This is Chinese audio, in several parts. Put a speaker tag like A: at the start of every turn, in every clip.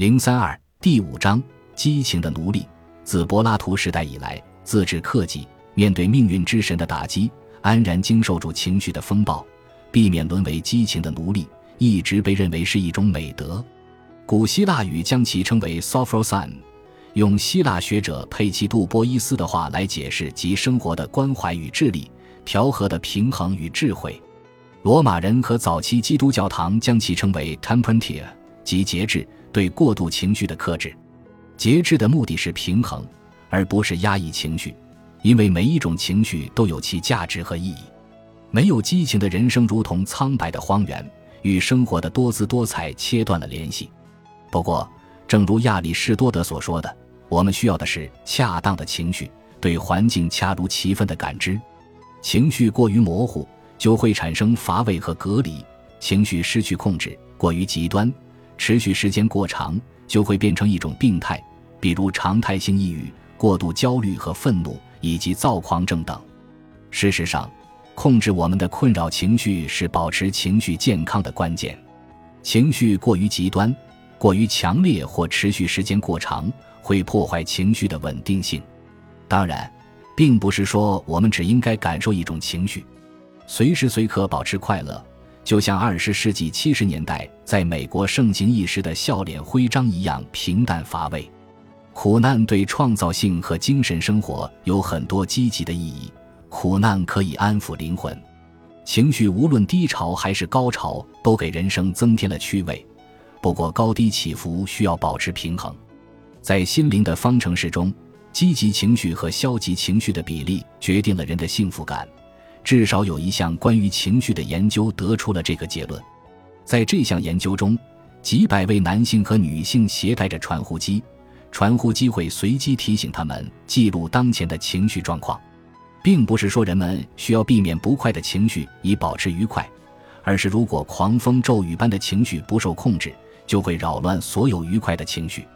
A: 零三二第五章：激情的奴隶。自柏拉图时代以来，自治克己，面对命运之神的打击，安然经受住情绪的风暴，避免沦为激情的奴隶，一直被认为是一种美德。古希腊语将其称为 “sophrosan”。用希腊学者佩奇杜波伊斯的话来解释，即生活的关怀与智力，调和的平衡与智慧。罗马人和早期基督教堂将其称为 “temperantia”，即节制，对过度情绪的克制。节制的目的是平衡，而不是压抑情绪，因为每一种情绪都有其价值和意义。没有激情的人生如同苍白的荒原，与生活的多姿多彩切断了联系。不过，正如亚里士多德所说的。我们需要的是恰当的情绪，对环境恰如其分的感知。情绪过于模糊，就会产生乏味和隔离；情绪失去控制，过于极端，持续时间过长，就会变成一种病态，比如常态性抑郁、过度焦虑和愤怒，以及躁狂症等。事实上，控制我们的困扰情绪是保持情绪健康的关键。情绪过于极端、过于强烈或持续时间过长。会破坏情绪的稳定性。当然，并不是说我们只应该感受一种情绪，随时随刻保持快乐，就像二十世纪七十年代在美国盛行一时的笑脸徽章一样平淡乏味。苦难对创造性和精神生活有很多积极的意义。苦难可以安抚灵魂，情绪无论低潮还是高潮，都给人生增添了趣味。不过，高低起伏需要保持平衡。在心灵的方程式中，积极情绪和消极情绪的比例决定了人的幸福感。至少有一项关于情绪的研究得出了这个结论。在这项研究中，几百位男性和女性携带着传呼机，传呼机会随机提醒他们记录当前的情绪状况。并不是说人们需要避免不快的情绪以保持愉快，而是如果狂风骤雨般的情绪不受控制，就会扰乱所有愉快的情绪。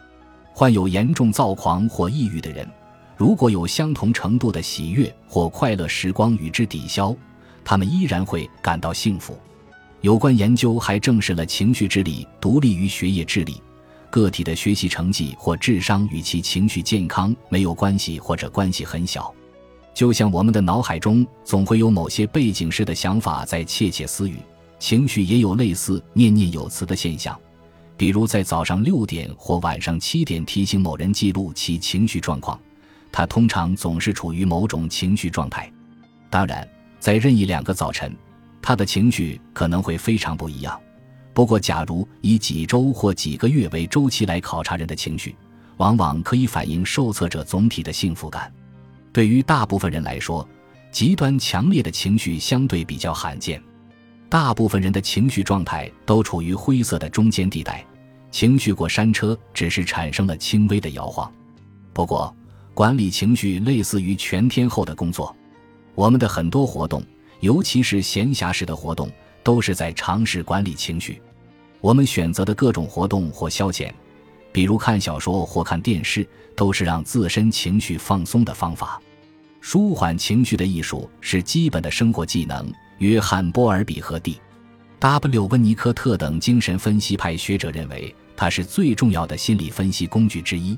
A: 患有严重躁狂或抑郁的人，如果有相同程度的喜悦或快乐时光与之抵消，他们依然会感到幸福。有关研究还证实了情绪智力独立于学业智力，个体的学习成绩或智商与其情绪健康没有关系或者关系很小。就像我们的脑海中总会有某些背景式的想法在窃窃私语，情绪也有类似念念有词的现象。比如在早上六点或晚上七点提醒某人记录其情绪状况，他通常总是处于某种情绪状态。当然，在任意两个早晨，他的情绪可能会非常不一样。不过，假如以几周或几个月为周期来考察人的情绪，往往可以反映受测者总体的幸福感。对于大部分人来说，极端强烈的情绪相对比较罕见。大部分人的情绪状态都处于灰色的中间地带，情绪过山车只是产生了轻微的摇晃。不过，管理情绪类似于全天候的工作，我们的很多活动，尤其是闲暇时的活动，都是在尝试管理情绪。我们选择的各种活动或消遣，比如看小说或看电视，都是让自身情绪放松的方法。舒缓情绪的艺术是基本的生活技能。约翰·波尔比和 D.W. 温尼科特等精神分析派学者认为，它是最重要的心理分析工具之一。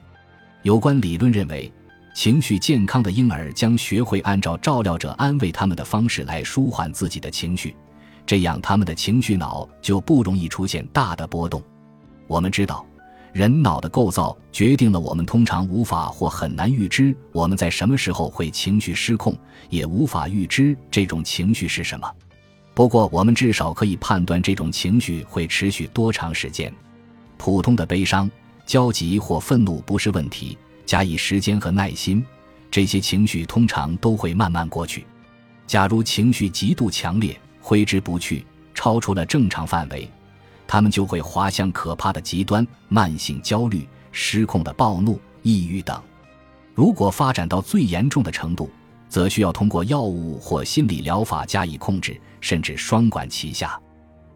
A: 有关理论认为，情绪健康的婴儿将学会按照照料者安慰他们的方式来舒缓自己的情绪，这样他们的情绪脑就不容易出现大的波动。我们知道，人脑的构造决定了我们通常无法或很难预知我们在什么时候会情绪失控。也无法预知这种情绪是什么，不过我们至少可以判断这种情绪会持续多长时间。普通的悲伤、焦急或愤怒不是问题，加以时间和耐心，这些情绪通常都会慢慢过去。假如情绪极度强烈、挥之不去，超出了正常范围，他们就会滑向可怕的极端：慢性焦虑、失控的暴怒、抑郁等。如果发展到最严重的程度，则需要通过药物或心理疗法加以控制，甚至双管齐下。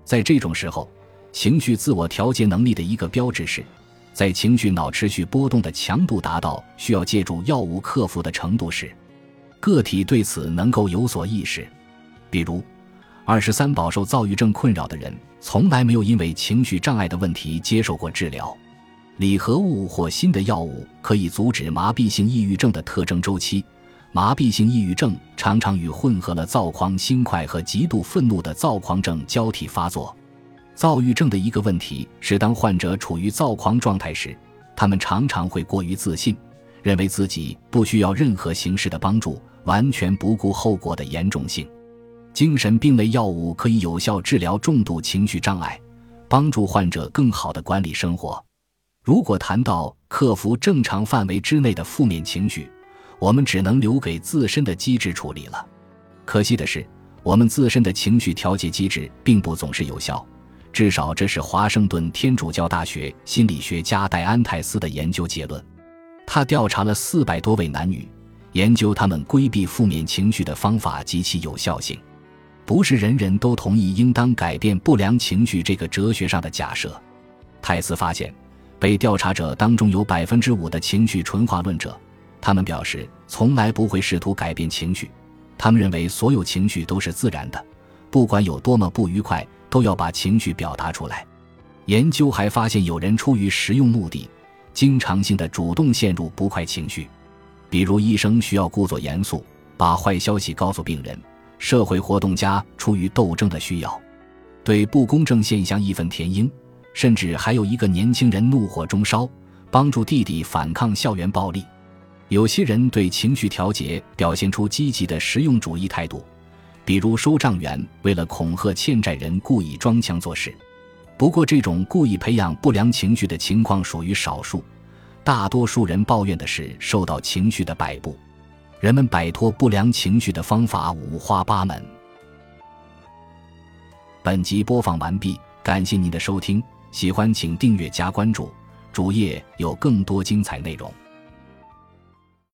A: 在这种时候，情绪自我调节能力的一个标志是，在情绪脑持续波动的强度达到需要借助药物克服的程度时，个体对此能够有所意识。比如，二十三饱受躁郁症困扰的人从来没有因为情绪障碍的问题接受过治疗。拟合物或新的药物可以阻止麻痹性抑郁症的特征周期。麻痹性抑郁症常常与混合了躁狂心快和极度愤怒的躁狂症交替发作。躁郁症的一个问题是，当患者处于躁狂状态时，他们常常会过于自信，认为自己不需要任何形式的帮助，完全不顾后果的严重性。精神病类药物可以有效治疗重度情绪障碍，帮助患者更好地管理生活。如果谈到克服正常范围之内的负面情绪，我们只能留给自身的机制处理了。可惜的是，我们自身的情绪调节机制并不总是有效，至少这是华盛顿天主教大学心理学家戴安泰斯的研究结论。他调查了四百多位男女，研究他们规避负面情绪的方法及其有效性。不是人人都同意应当改变不良情绪这个哲学上的假设。泰斯发现，被调查者当中有百分之五的情绪纯化论者。他们表示从来不会试图改变情绪，他们认为所有情绪都是自然的，不管有多么不愉快，都要把情绪表达出来。研究还发现，有人出于实用目的，经常性的主动陷入不快情绪，比如医生需要故作严肃，把坏消息告诉病人；社会活动家出于斗争的需要，对不公正现象义愤填膺；甚至还有一个年轻人怒火中烧，帮助弟弟反抗校园暴力。有些人对情绪调节表现出积极的实用主义态度，比如收账员为了恐吓欠债人故意装腔作势。不过，这种故意培养不良情绪的情况属于少数，大多数人抱怨的是受到情绪的摆布。人们摆脱不良情绪的方法五花八门。本集播放完毕，感谢您的收听，喜欢请订阅加关注，主页有更多精彩内容。